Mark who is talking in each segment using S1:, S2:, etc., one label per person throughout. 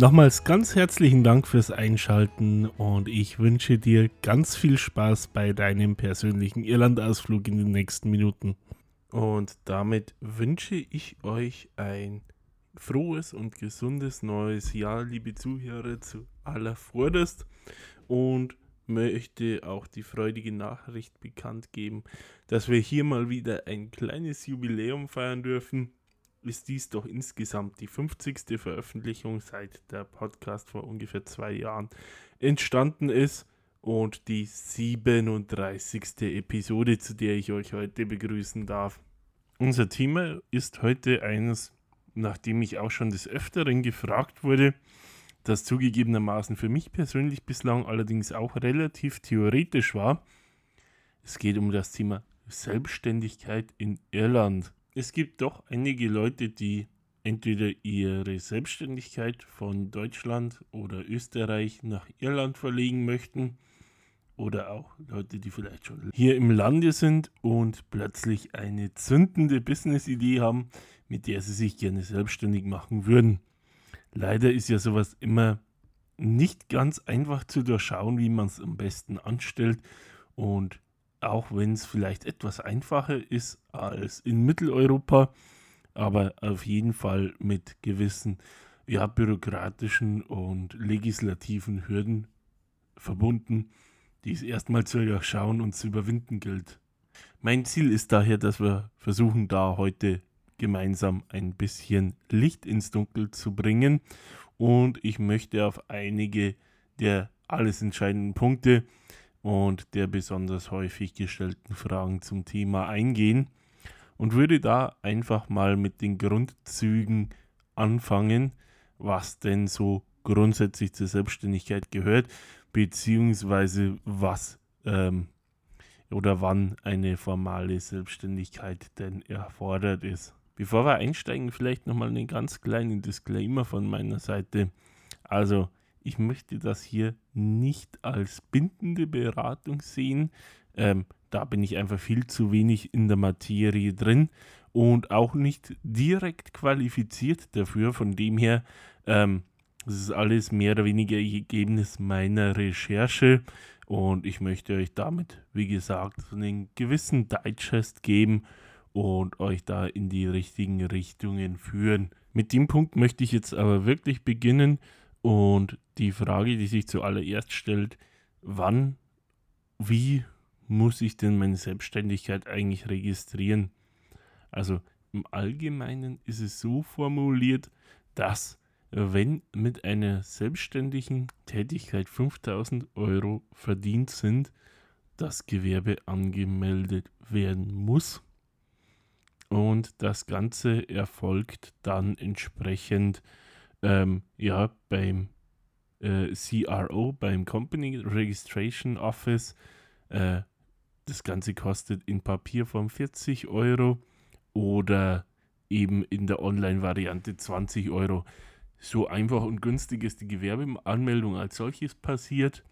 S1: Nochmals ganz herzlichen Dank fürs Einschalten und ich wünsche dir ganz viel Spaß bei deinem persönlichen Irlandausflug in den nächsten Minuten. Und damit wünsche ich euch ein frohes und gesundes neues Jahr, liebe Zuhörer, zu aller Vorderst und möchte auch die freudige Nachricht bekannt geben, dass wir hier mal wieder ein kleines Jubiläum feiern dürfen ist dies doch insgesamt die 50. Veröffentlichung seit der Podcast vor ungefähr zwei Jahren entstanden ist und die 37. Episode, zu der ich euch heute begrüßen darf. Unser Thema ist heute eines, nachdem ich auch schon des Öfteren gefragt wurde, das zugegebenermaßen für mich persönlich bislang allerdings auch relativ theoretisch war. Es geht um das Thema Selbstständigkeit in Irland es gibt doch einige Leute, die entweder ihre Selbstständigkeit von Deutschland oder Österreich nach Irland verlegen möchten oder auch Leute, die vielleicht schon hier im Lande sind und plötzlich eine zündende Business-Idee haben, mit der sie sich gerne selbstständig machen würden. Leider ist ja sowas immer nicht ganz einfach zu durchschauen, wie man es am besten anstellt und auch wenn es vielleicht etwas einfacher ist als in Mitteleuropa, aber auf jeden Fall mit gewissen ja, bürokratischen und legislativen Hürden verbunden, die es erstmal zu durchschauen und zu überwinden gilt. Mein Ziel ist daher, dass wir versuchen, da heute gemeinsam ein bisschen Licht ins Dunkel zu bringen und ich möchte auf einige der alles entscheidenden Punkte und der besonders häufig gestellten Fragen zum Thema eingehen und würde da einfach mal mit den Grundzügen anfangen, was denn so grundsätzlich zur Selbstständigkeit gehört, beziehungsweise was ähm, oder wann eine formale Selbstständigkeit denn erfordert ist. Bevor wir einsteigen, vielleicht nochmal einen ganz kleinen Disclaimer von meiner Seite. Also, ich möchte das hier nicht als bindende Beratung sehen. Ähm, da bin ich einfach viel zu wenig in der Materie drin und auch nicht direkt qualifiziert dafür. Von dem her, ähm, das ist alles mehr oder weniger Ergebnis meiner Recherche und ich möchte euch damit, wie gesagt, einen gewissen Digest geben und euch da in die richtigen Richtungen führen. Mit dem Punkt möchte ich jetzt aber wirklich beginnen und die Frage, die sich zuallererst stellt, wann, wie muss ich denn meine Selbstständigkeit eigentlich registrieren? Also im Allgemeinen ist es so formuliert, dass wenn mit einer selbstständigen Tätigkeit 5000 Euro verdient sind, das Gewerbe angemeldet werden muss. Und das Ganze erfolgt dann entsprechend ähm, ja, beim äh, CRO, beim Company Registration Office. Äh, das Ganze kostet in Papierform 40 Euro oder eben in der Online-Variante 20 Euro. So einfach und günstig ist die Gewerbeanmeldung als solches passiert.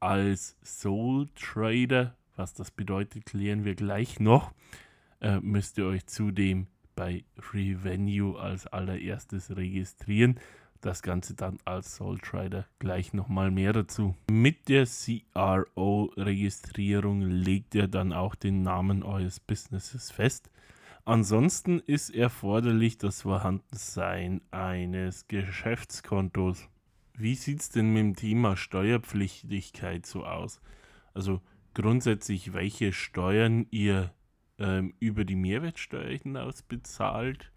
S1: Als Soul Trader, was das bedeutet, klären wir gleich noch, äh, müsst ihr euch zudem bei Revenue als allererstes registrieren. Das Ganze dann als Soul Trader gleich nochmal mehr dazu. Mit der CRO-Registrierung legt ihr dann auch den Namen eures Businesses fest. Ansonsten ist erforderlich das Vorhandensein eines Geschäftskontos. Wie sieht es denn mit dem Thema Steuerpflichtigkeit so aus? Also grundsätzlich, welche Steuern ihr ähm, über die Mehrwertsteuer hinaus bezahlt,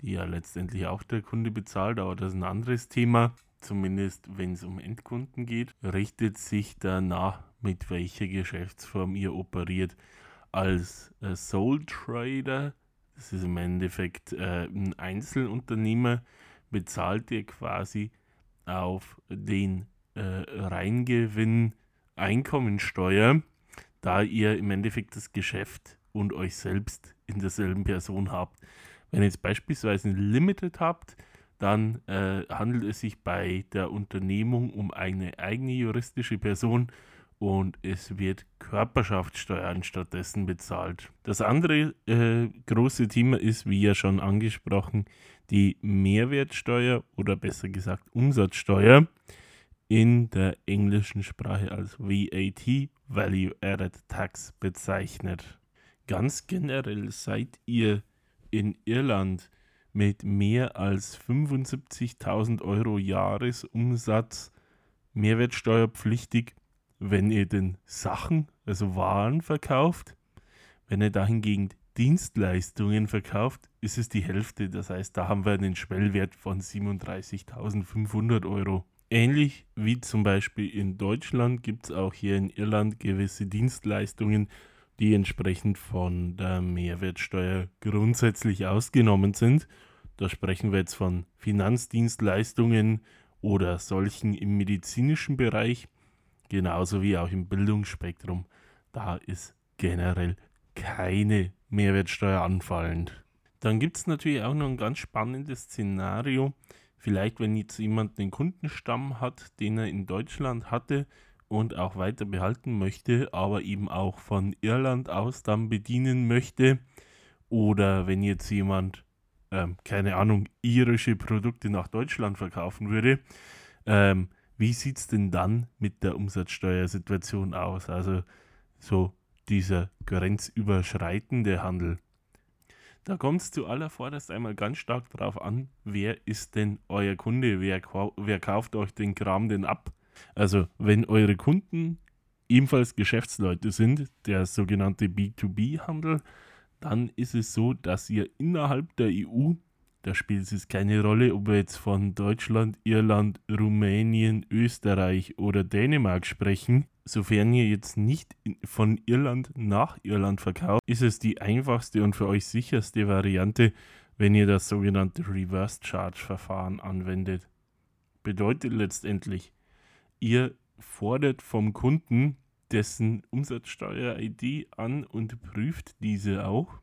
S1: die ja letztendlich auch der Kunde bezahlt, aber das ist ein anderes Thema. Zumindest wenn es um Endkunden geht, richtet sich danach, mit welcher Geschäftsform ihr operiert. Als äh, Sole Trader, das ist im Endeffekt äh, ein Einzelunternehmer, bezahlt ihr quasi auf den äh, Reingewinn Einkommensteuer, da ihr im Endeffekt das Geschäft und euch selbst in derselben Person habt. Wenn ihr jetzt beispielsweise ein Limited habt, dann äh, handelt es sich bei der Unternehmung um eine eigene juristische Person und es wird Körperschaftssteuer stattdessen bezahlt. Das andere äh, große Thema ist, wie ja schon angesprochen, die Mehrwertsteuer oder besser gesagt Umsatzsteuer in der englischen Sprache als VAT, Value Added Tax, bezeichnet. Ganz generell seid ihr in Irland mit mehr als 75.000 Euro Jahresumsatz mehrwertsteuerpflichtig, wenn ihr den Sachen, also Waren verkauft. Wenn ihr dahingegen Dienstleistungen verkauft, ist es die Hälfte. Das heißt, da haben wir einen Schwellwert von 37.500 Euro. Ähnlich wie zum Beispiel in Deutschland gibt es auch hier in Irland gewisse Dienstleistungen, die entsprechend von der Mehrwertsteuer grundsätzlich ausgenommen sind. Da sprechen wir jetzt von Finanzdienstleistungen oder solchen im medizinischen Bereich, genauso wie auch im Bildungsspektrum. Da ist generell keine Mehrwertsteuer anfallend. Dann gibt es natürlich auch noch ein ganz spannendes Szenario, Vielleicht, wenn jetzt jemand einen Kundenstamm hat, den er in Deutschland hatte und auch weiter behalten möchte, aber eben auch von Irland aus dann bedienen möchte. Oder wenn jetzt jemand, ähm, keine Ahnung, irische Produkte nach Deutschland verkaufen würde, ähm, wie sieht es denn dann mit der Umsatzsteuersituation aus? Also so dieser grenzüberschreitende Handel. Da kommt es zuallervorderst einmal ganz stark darauf an, wer ist denn euer Kunde, wer, wer kauft euch den Kram denn ab. Also wenn eure Kunden ebenfalls Geschäftsleute sind, der sogenannte B2B-Handel, dann ist es so, dass ihr innerhalb der EU da spielt es keine Rolle, ob wir jetzt von Deutschland, Irland, Rumänien, Österreich oder Dänemark sprechen. Sofern ihr jetzt nicht von Irland nach Irland verkauft, ist es die einfachste und für euch sicherste Variante, wenn ihr das sogenannte Reverse Charge Verfahren anwendet. Bedeutet letztendlich, ihr fordert vom Kunden dessen Umsatzsteuer-ID an und prüft diese auch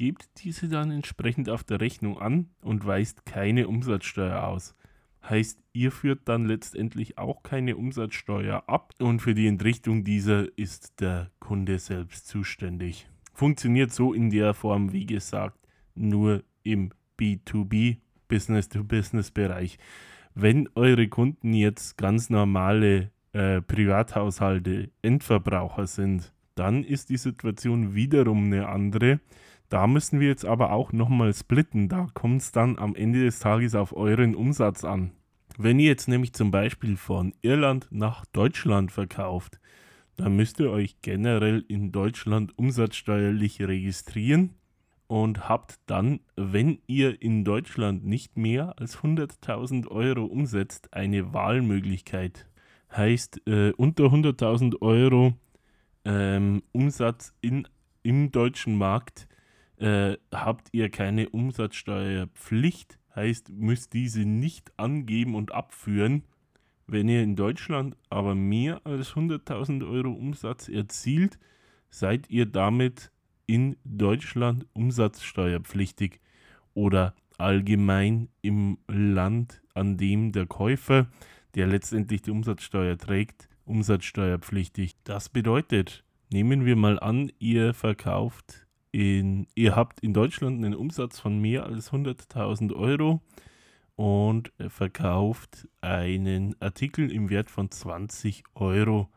S1: gebt diese dann entsprechend auf der Rechnung an und weist keine Umsatzsteuer aus. Heißt, ihr führt dann letztendlich auch keine Umsatzsteuer ab und für die Entrichtung dieser ist der Kunde selbst zuständig. Funktioniert so in der Form, wie gesagt, nur im B2B, Business-to-Business-Bereich. Wenn eure Kunden jetzt ganz normale äh, Privathaushalte, Endverbraucher sind, dann ist die Situation wiederum eine andere. Da müssen wir jetzt aber auch nochmal splitten. Da kommt es dann am Ende des Tages auf euren Umsatz an. Wenn ihr jetzt nämlich zum Beispiel von Irland nach Deutschland verkauft, dann müsst ihr euch generell in Deutschland umsatzsteuerlich registrieren und habt dann, wenn ihr in Deutschland nicht mehr als 100.000 Euro umsetzt, eine Wahlmöglichkeit. Heißt, äh, unter 100.000 Euro ähm, Umsatz in, im deutschen Markt äh, habt ihr keine Umsatzsteuerpflicht, heißt, müsst diese nicht angeben und abführen. Wenn ihr in Deutschland aber mehr als 100.000 Euro Umsatz erzielt, seid ihr damit in Deutschland umsatzsteuerpflichtig oder allgemein im Land, an dem der Käufer, der letztendlich die Umsatzsteuer trägt, umsatzsteuerpflichtig. Das bedeutet, nehmen wir mal an, ihr verkauft in, ihr habt in Deutschland einen Umsatz von mehr als 100.000 Euro und verkauft einen Artikel im Wert von 20 Euro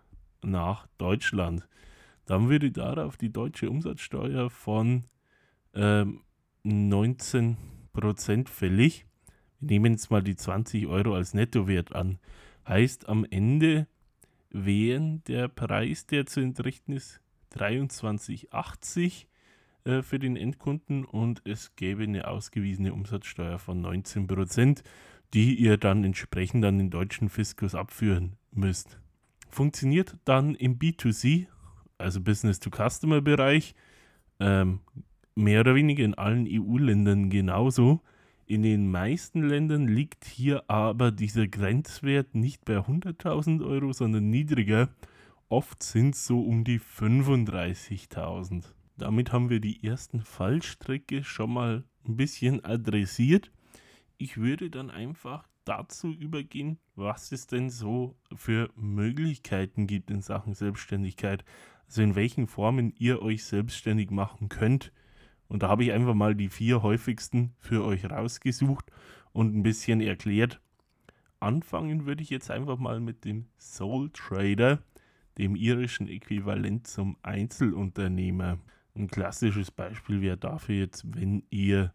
S1: nach Deutschland. Dann würde darauf die deutsche Umsatzsteuer von ähm, 19% fällig. Wir nehmen jetzt mal die 20 Euro als Nettowert an. Heißt am Ende wären der Preis, der zu entrichten ist, 23,80 äh, für den Endkunden und es gäbe eine ausgewiesene Umsatzsteuer von 19%, die ihr dann entsprechend an den deutschen Fiskus abführen müsst. Funktioniert dann im B2C, also Business-to-Customer-Bereich, ähm, mehr oder weniger in allen EU-Ländern genauso. In den meisten Ländern liegt hier aber dieser Grenzwert nicht bei 100.000 Euro, sondern niedriger oft sind es so um die 35.000. Damit haben wir die ersten Fallstricke schon mal ein bisschen adressiert. Ich würde dann einfach dazu übergehen, was es denn so für Möglichkeiten gibt in Sachen Selbstständigkeit. Also in welchen Formen ihr euch selbstständig machen könnt. Und da habe ich einfach mal die vier häufigsten für euch rausgesucht und ein bisschen erklärt. Anfangen würde ich jetzt einfach mal mit dem Soul Trader, dem irischen Äquivalent zum Einzelunternehmer. Ein klassisches Beispiel wäre dafür jetzt, wenn ihr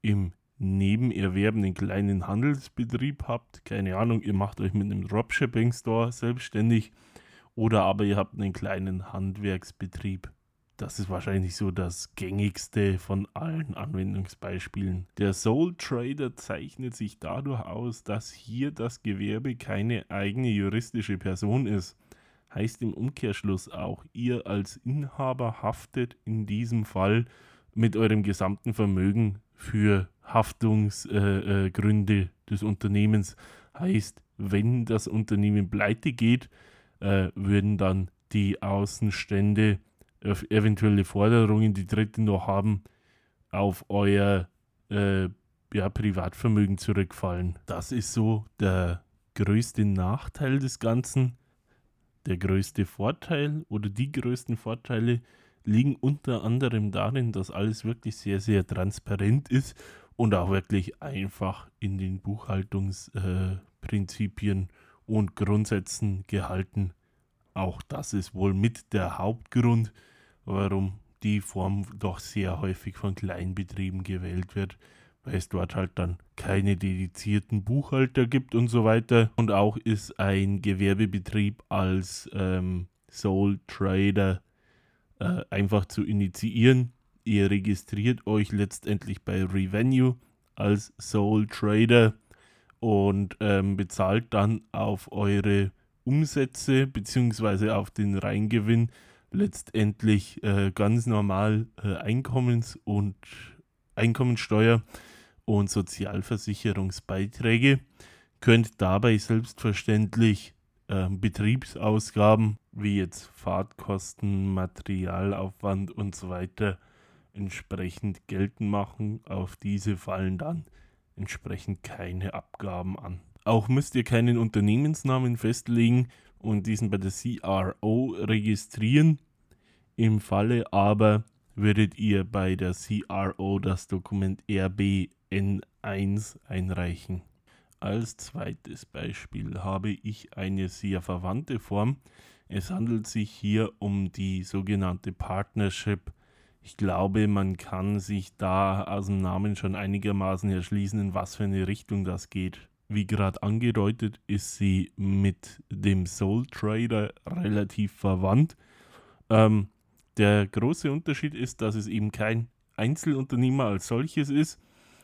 S1: im Nebenerwerben einen kleinen Handelsbetrieb habt, keine Ahnung, ihr macht euch mit einem Dropshipping-Store selbstständig oder aber ihr habt einen kleinen Handwerksbetrieb. Das ist wahrscheinlich so das gängigste von allen Anwendungsbeispielen. Der Soul Trader zeichnet sich dadurch aus, dass hier das Gewerbe keine eigene juristische Person ist. Heißt im Umkehrschluss auch, ihr als Inhaber haftet in diesem Fall mit eurem gesamten Vermögen für Haftungsgründe äh, äh, des Unternehmens. Heißt, wenn das Unternehmen pleite geht, äh, würden dann die Außenstände eventuelle Forderungen, die Dritten noch haben, auf euer äh, ja, Privatvermögen zurückfallen. Das ist so der größte Nachteil des Ganzen. Der größte Vorteil oder die größten Vorteile liegen unter anderem darin, dass alles wirklich sehr, sehr transparent ist und auch wirklich einfach in den Buchhaltungsprinzipien äh, und Grundsätzen gehalten. Auch das ist wohl mit der Hauptgrund, warum die Form doch sehr häufig von Kleinbetrieben gewählt wird, weil es dort halt dann keine dedizierten Buchhalter gibt und so weiter. Und auch ist ein Gewerbebetrieb als ähm, Sole Trader äh, einfach zu initiieren Ihr registriert euch letztendlich bei Revenue als Soul Trader und ähm, bezahlt dann auf eure Umsätze bzw. auf den Reingewinn letztendlich äh, ganz normal äh, Einkommens- und Einkommensteuer und Sozialversicherungsbeiträge. Könnt dabei selbstverständlich äh, Betriebsausgaben wie jetzt Fahrtkosten, Materialaufwand und so weiter entsprechend geltend machen. Auf diese fallen dann entsprechend keine Abgaben an. Auch müsst ihr keinen Unternehmensnamen festlegen und diesen bei der CRO registrieren. Im Falle aber würdet ihr bei der CRO das Dokument RBN1 einreichen. Als zweites Beispiel habe ich eine sehr verwandte Form. Es handelt sich hier um die sogenannte Partnership ich glaube, man kann sich da aus dem Namen schon einigermaßen erschließen, in was für eine Richtung das geht. Wie gerade angedeutet, ist sie mit dem Soul Trader relativ verwandt. Ähm, der große Unterschied ist, dass es eben kein Einzelunternehmer als solches ist,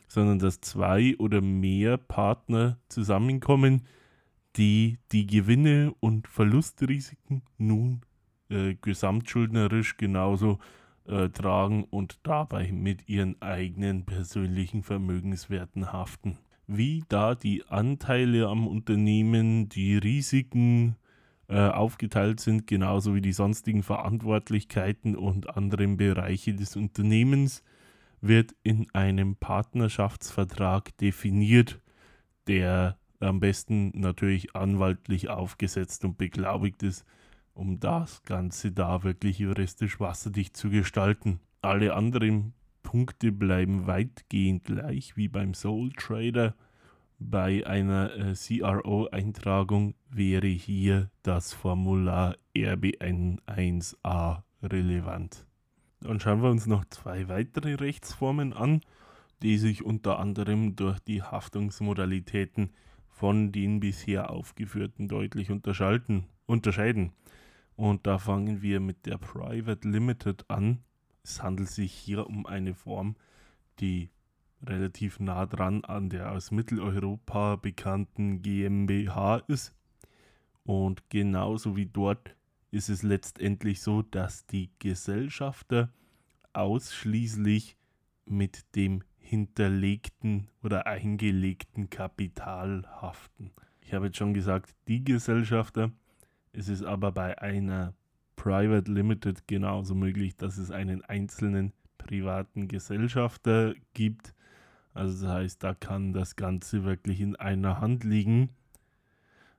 S1: sondern dass zwei oder mehr Partner zusammenkommen, die die Gewinne und Verlustrisiken nun äh, gesamtschuldnerisch genauso äh, tragen und dabei mit ihren eigenen persönlichen Vermögenswerten haften. Wie da die Anteile am Unternehmen, die Risiken äh, aufgeteilt sind, genauso wie die sonstigen Verantwortlichkeiten und anderen Bereiche des Unternehmens, wird in einem Partnerschaftsvertrag definiert, der am besten natürlich anwaltlich aufgesetzt und beglaubigt ist um das Ganze da wirklich juristisch wasserdicht zu gestalten. Alle anderen Punkte bleiben weitgehend gleich wie beim Soul Trader. Bei einer äh, CRO-Eintragung wäre hier das Formular RBN1a relevant. Dann schauen wir uns noch zwei weitere Rechtsformen an, die sich unter anderem durch die Haftungsmodalitäten von den bisher aufgeführten deutlich unterscheiden. Und da fangen wir mit der Private Limited an. Es handelt sich hier um eine Form, die relativ nah dran an der aus Mitteleuropa bekannten GmbH ist. Und genauso wie dort ist es letztendlich so, dass die Gesellschafter ausschließlich mit dem hinterlegten oder eingelegten Kapital haften. Ich habe jetzt schon gesagt, die Gesellschafter Es ist aber bei einer Private Limited genauso möglich, dass es einen einzelnen privaten Gesellschafter gibt. Also das heißt, da kann das Ganze wirklich in einer Hand liegen.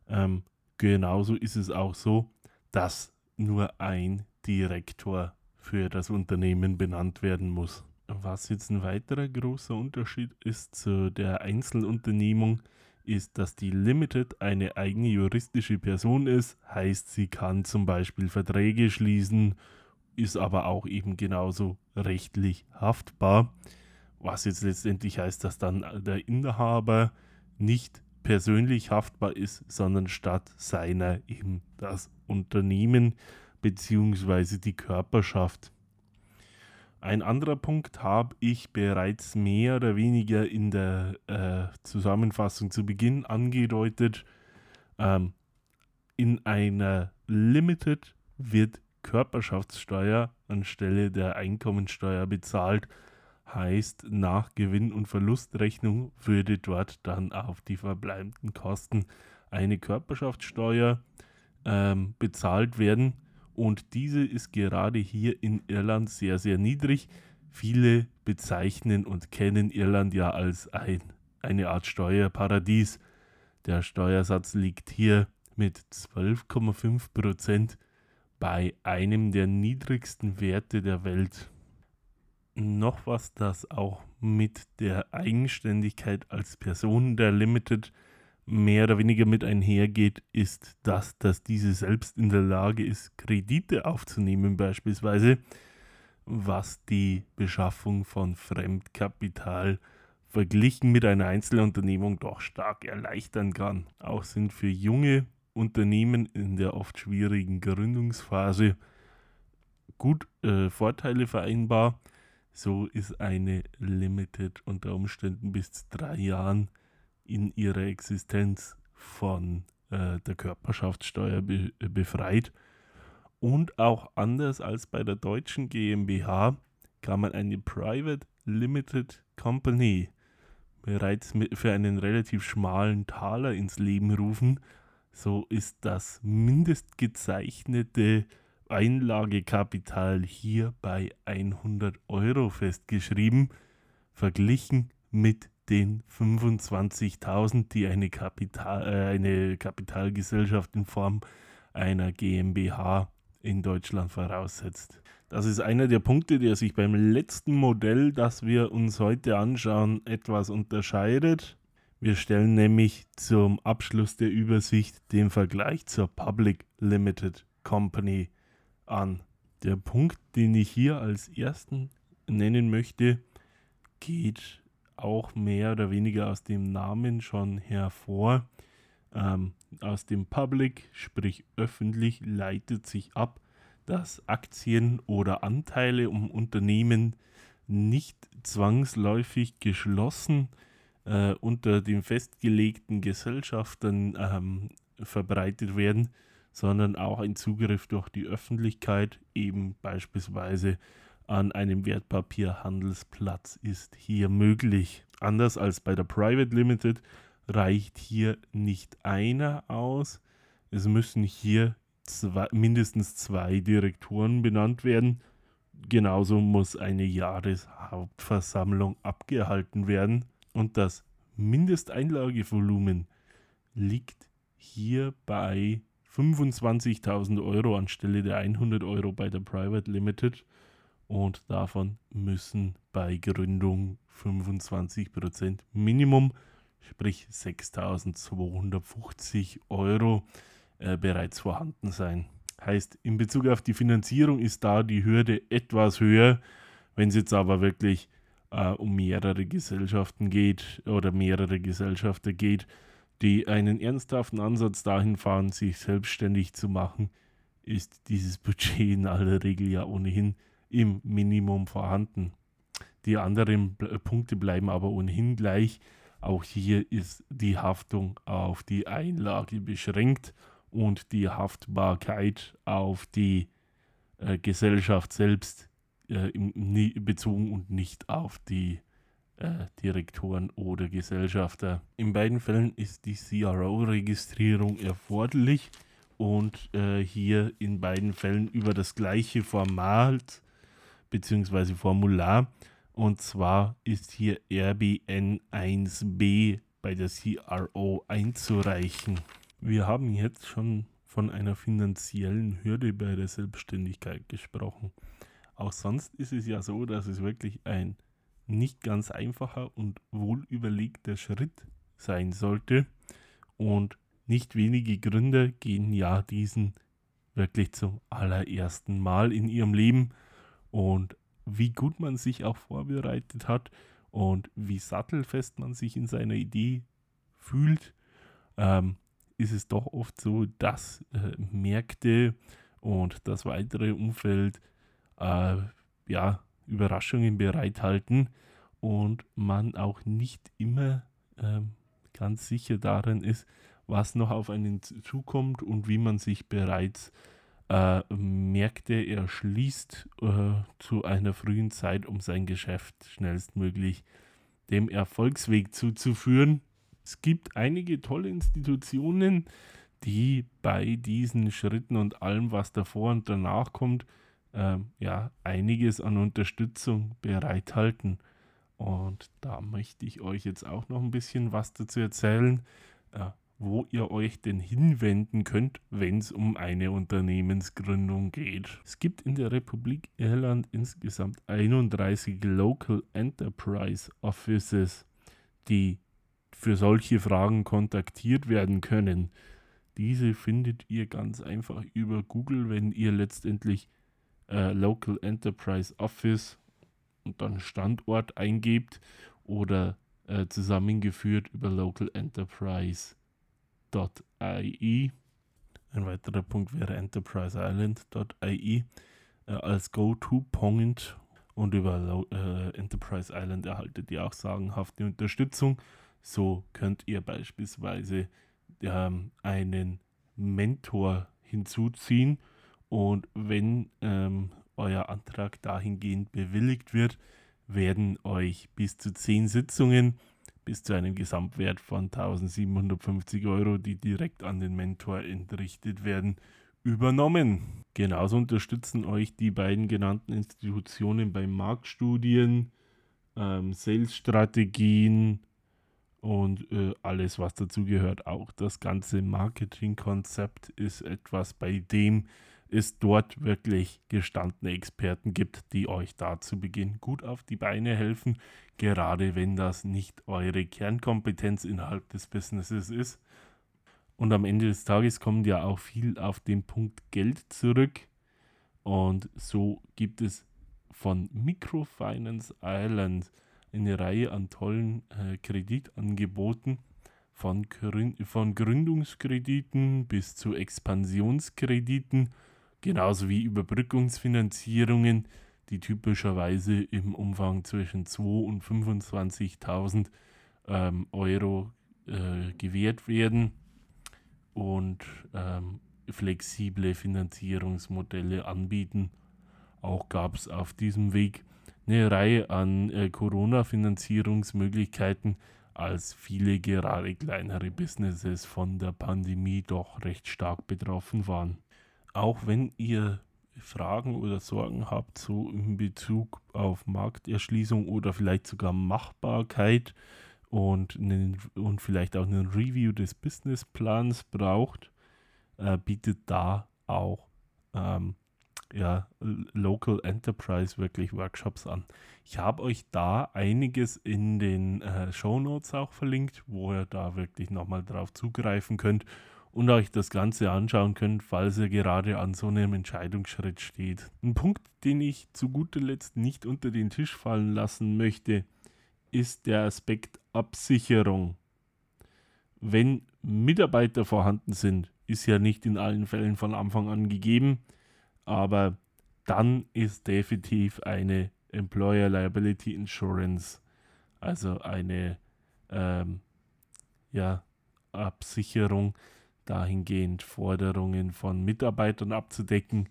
S1: Ähm, genauso ist es auch so, dass nur ein Direktor für das Unternehmen benannt werden muss. Was jetzt ein weiterer großer Unterschied ist zu der Einzelunternehmung, ist, dass die Limited eine eigene juristische Person ist, heißt, sie kann zum Beispiel Verträge schließen, ist aber auch eben genauso rechtlich haftbar, was jetzt letztendlich heißt, dass dann der Inhaber nicht persönlich haftbar ist, sondern statt seiner eben das Unternehmen bzw. die Körperschaft. Ein anderer Punkt habe ich bereits mehr oder weniger in der äh, Zusammenfassung zu Beginn angedeutet. Ähm, in einer Limited wird Körperschaftssteuer anstelle der Einkommensteuer bezahlt. Heißt, nach Gewinn- und Verlustrechnung würde dort dann auf die verbleibenden Kosten eine Körperschaftssteuer ähm, bezahlt werden und diese ist gerade hier in Irland sehr, sehr niedrig. Viele bezeichnen und kennen Irland ja als ein, eine Art Steuerparadies. Der Steuersatz liegt hier mit 12,5 Prozent bei einem der niedrigsten Werte der Welt. Noch was, das auch mit der Eigenständigkeit als Person der Limited mehr oder weniger mit einhergeht, ist, dass, dass diese selbst in der Lage ist, Kredite aufzunehmen beispielsweise, was die Beschaffung von Fremdkapital verglichen mit einer Einzelunternehmung doch stark erleichtern kann. Auch sind für junge Unternehmen in der oft schwierigen Gründungsphase gut äh, Vorteile vereinbar. So ist eine Limited unter Umständen bis zu drei Jahren in ihrer Existenz von äh, der Körperschaftssteuer be befreit. Und auch anders als bei der deutschen GmbH kann man eine Private Limited Company bereits für einen relativ schmalen Taler ins Leben rufen. So ist das mindestgezeichnete Einlagekapital hier bei 100 Euro festgeschrieben, verglichen mit den 25.000, die eine, Kapital, äh, eine Kapitalgesellschaft in Form einer GmbH in Deutschland voraussetzt. Das ist einer der Punkte, der sich beim letzten Modell, das wir uns heute anschauen, etwas unterscheidet. Wir stellen nämlich zum Abschluss der Übersicht den Vergleich zur Public Limited Company an. Der Punkt, den ich hier als ersten nennen möchte, geht auch mehr oder weniger aus dem Namen schon hervor. Ähm, aus dem Public, sprich öffentlich, leitet sich ab, dass Aktien oder Anteile um Unternehmen nicht zwangsläufig geschlossen äh, unter den festgelegten Gesellschaftern ähm, verbreitet werden, sondern auch ein Zugriff durch die Öffentlichkeit, eben beispielsweise an einem Wertpapierhandelsplatz ist hier möglich. Anders als bei der Private Limited reicht hier nicht einer aus. Es müssen hier zwei, mindestens zwei Direktoren benannt werden. Genauso muss eine Jahreshauptversammlung abgehalten werden. Und das Mindesteinlagevolumen liegt hier bei 25.000 Euro anstelle der 100 Euro bei der Private Limited und davon müssen bei Gründung 25% Minimum, sprich 6.250 Euro äh, bereits vorhanden sein. Heißt, in Bezug auf die Finanzierung ist da die Hürde etwas höher. Wenn es jetzt aber wirklich äh, um mehrere Gesellschaften geht oder mehrere Gesellschaften geht, die einen ernsthaften Ansatz dahin fahren, sich selbstständig zu machen, ist dieses Budget in aller Regel ja ohnehin im Minimum vorhanden. Die anderen Punkte bleiben aber ohnehin gleich. Auch hier ist die Haftung auf die Einlage beschränkt und die Haftbarkeit auf die äh, Gesellschaft selbst äh, bezogen und nicht auf die äh, Direktoren oder Gesellschafter. In beiden Fällen ist die CRO-Registrierung erforderlich und äh, hier in beiden Fällen über das gleiche Format bzw. Formular. Und zwar ist hier RBN1b bei der CRO einzureichen. Wir haben jetzt schon von einer finanziellen Hürde bei der Selbstständigkeit gesprochen. Auch sonst ist es ja so, dass es wirklich ein nicht ganz einfacher und wohlüberlegter Schritt sein sollte. Und nicht wenige Gründer gehen ja diesen wirklich zum allerersten Mal in ihrem Leben. Und wie gut man sich auch vorbereitet hat und wie sattelfest man sich in seiner Idee fühlt, ähm, ist es doch oft so, dass äh, Märkte und das weitere Umfeld äh, ja, Überraschungen bereithalten und man auch nicht immer äh, ganz sicher darin ist, was noch auf einen zukommt und wie man sich bereits äh, Märkte erschließt äh, zu einer frühen Zeit, um sein Geschäft schnellstmöglich dem Erfolgsweg zuzuführen. Es gibt einige tolle Institutionen, die bei diesen Schritten und allem, was davor und danach kommt, äh, ja, einiges an Unterstützung bereithalten. Und da möchte ich euch jetzt auch noch ein bisschen was dazu erzählen, äh, wo ihr euch denn hinwenden könnt, wenn es um eine Unternehmensgründung geht. Es gibt in der Republik Irland insgesamt 31 Local Enterprise Offices, die für solche Fragen kontaktiert werden können. Diese findet ihr ganz einfach über Google, wenn ihr letztendlich äh, Local Enterprise Office und dann Standort eingebt oder äh, zusammengeführt über Local Enterprise enterprise.ie. Ein weiterer Punkt wäre enterpriseisland.ie äh, als Go-To-Point und über äh, Enterprise Island erhaltet ihr auch sagenhafte Unterstützung. So könnt ihr beispielsweise ähm, einen Mentor hinzuziehen und wenn ähm, euer Antrag dahingehend bewilligt wird, werden euch bis zu zehn Sitzungen bis zu einem Gesamtwert von 1750 Euro, die direkt an den Mentor entrichtet werden, übernommen. Genauso unterstützen euch die beiden genannten Institutionen bei Marktstudien, ähm, Sales-Strategien und äh, alles, was dazu gehört. Auch das ganze Marketingkonzept ist etwas, bei dem es dort wirklich gestandene Experten gibt, die euch da zu Beginn gut auf die Beine helfen, gerade wenn das nicht eure Kernkompetenz innerhalb des Businesses ist. Und am Ende des Tages kommt ja auch viel auf den Punkt Geld zurück. Und so gibt es von Microfinance Ireland eine Reihe an tollen äh, Kreditangeboten, von, von Gründungskrediten bis zu Expansionskrediten genauso wie Überbrückungsfinanzierungen, die typischerweise im Umfang zwischen 2.000 und 25.000 ähm, Euro äh, gewährt werden und ähm, flexible Finanzierungsmodelle anbieten. Auch gab es auf diesem Weg eine Reihe an äh, Corona-Finanzierungsmöglichkeiten, als viele gerade kleinere Businesses von der Pandemie doch recht stark betroffen waren auch wenn ihr Fragen oder Sorgen habt, so in Bezug auf Markterschließung oder vielleicht sogar Machbarkeit und, einen, und vielleicht auch einen Review des Businessplans braucht, äh, bietet da auch ähm, ja, Local Enterprise wirklich Workshops an. Ich habe euch da einiges in den äh, Show Notes auch verlinkt, wo ihr da wirklich nochmal drauf zugreifen könnt und euch das Ganze anschauen könnt, falls ihr gerade an so einem Entscheidungsschritt steht. Ein Punkt, den ich zu guter Letzt nicht unter den Tisch fallen lassen möchte, ist der Aspekt Absicherung. Wenn Mitarbeiter vorhanden sind, ist ja nicht in allen Fällen von Anfang an gegeben, aber dann ist definitiv eine Employer Liability Insurance, also eine ähm, ja, Absicherung, dahingehend Forderungen von Mitarbeitern abzudecken,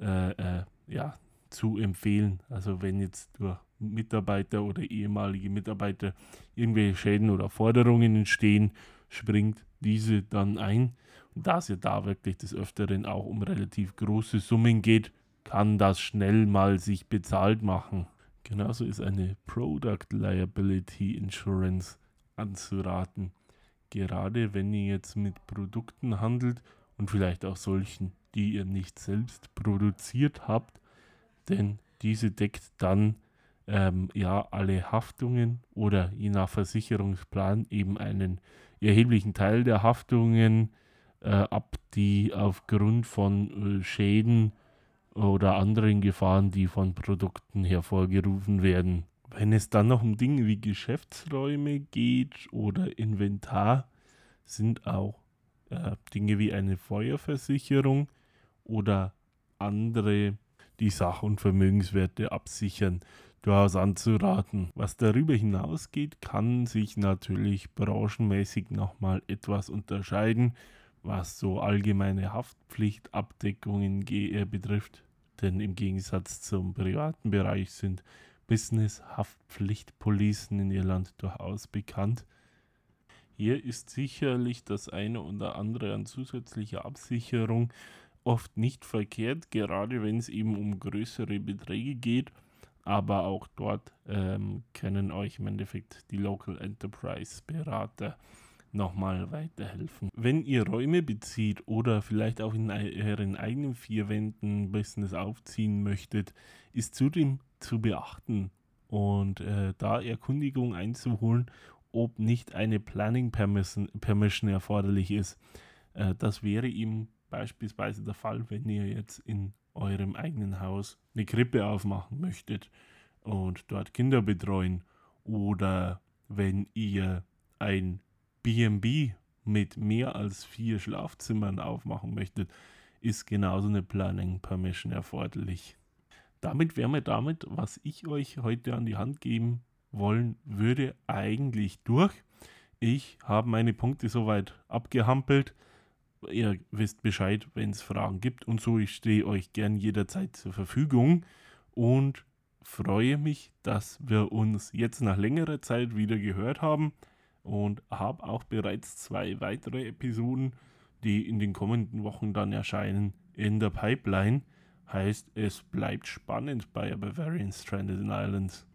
S1: äh, äh, ja, zu empfehlen. Also wenn jetzt durch Mitarbeiter oder ehemalige Mitarbeiter irgendwelche Schäden oder Forderungen entstehen, springt diese dann ein. da es ja da wirklich des Öfteren auch um relativ große Summen geht, kann das schnell mal sich bezahlt machen. Genauso ist eine Product Liability Insurance anzuraten. Gerade wenn ihr jetzt mit Produkten handelt und vielleicht auch solchen, die ihr nicht selbst produziert habt, denn diese deckt dann ähm, ja alle Haftungen oder je nach Versicherungsplan eben einen erheblichen Teil der Haftungen äh, ab, die aufgrund von äh, Schäden oder anderen Gefahren, die von Produkten hervorgerufen werden. Wenn es dann noch um Dinge wie Geschäftsräume geht oder Inventar, sind auch äh, Dinge wie eine Feuerversicherung oder andere, die Sach- und Vermögenswerte absichern, durchaus anzuraten. Was darüber hinausgeht, kann sich natürlich branchenmäßig nochmal etwas unterscheiden, was so allgemeine Haftpflichtabdeckungen äh, betrifft. Denn im Gegensatz zum privaten Bereich sind Business-Haftpflichtpolicen in Irland durchaus bekannt. Hier ist sicherlich das eine oder andere an zusätzlicher Absicherung oft nicht verkehrt, gerade wenn es eben um größere Beträge geht. Aber auch dort ähm, können euch im Endeffekt die Local Enterprise Berater nochmal weiterhelfen. Wenn ihr Räume bezieht oder vielleicht auch in euren eigenen vier Wänden Business aufziehen möchtet, ist zudem zu beachten und äh, da Erkundigung einzuholen, ob nicht eine Planning Permission, Permission erforderlich ist. Äh, das wäre ihm beispielsweise der Fall, wenn ihr jetzt in eurem eigenen Haus eine Krippe aufmachen möchtet und dort Kinder betreuen oder wenn ihr ein BB mit mehr als vier Schlafzimmern aufmachen möchtet, ist genauso eine Planning Permission erforderlich. Damit wären wir damit, was ich euch heute an die Hand geben wollen würde, eigentlich durch. Ich habe meine Punkte soweit abgehampelt. Ihr wisst Bescheid, wenn es Fragen gibt und so. Ich stehe euch gern jederzeit zur Verfügung und freue mich, dass wir uns jetzt nach längerer Zeit wieder gehört haben und habe auch bereits zwei weitere Episoden, die in den kommenden Wochen dann erscheinen, in der Pipeline. Heißt, es bleibt spannend bei Bavarian Stranded in Islands.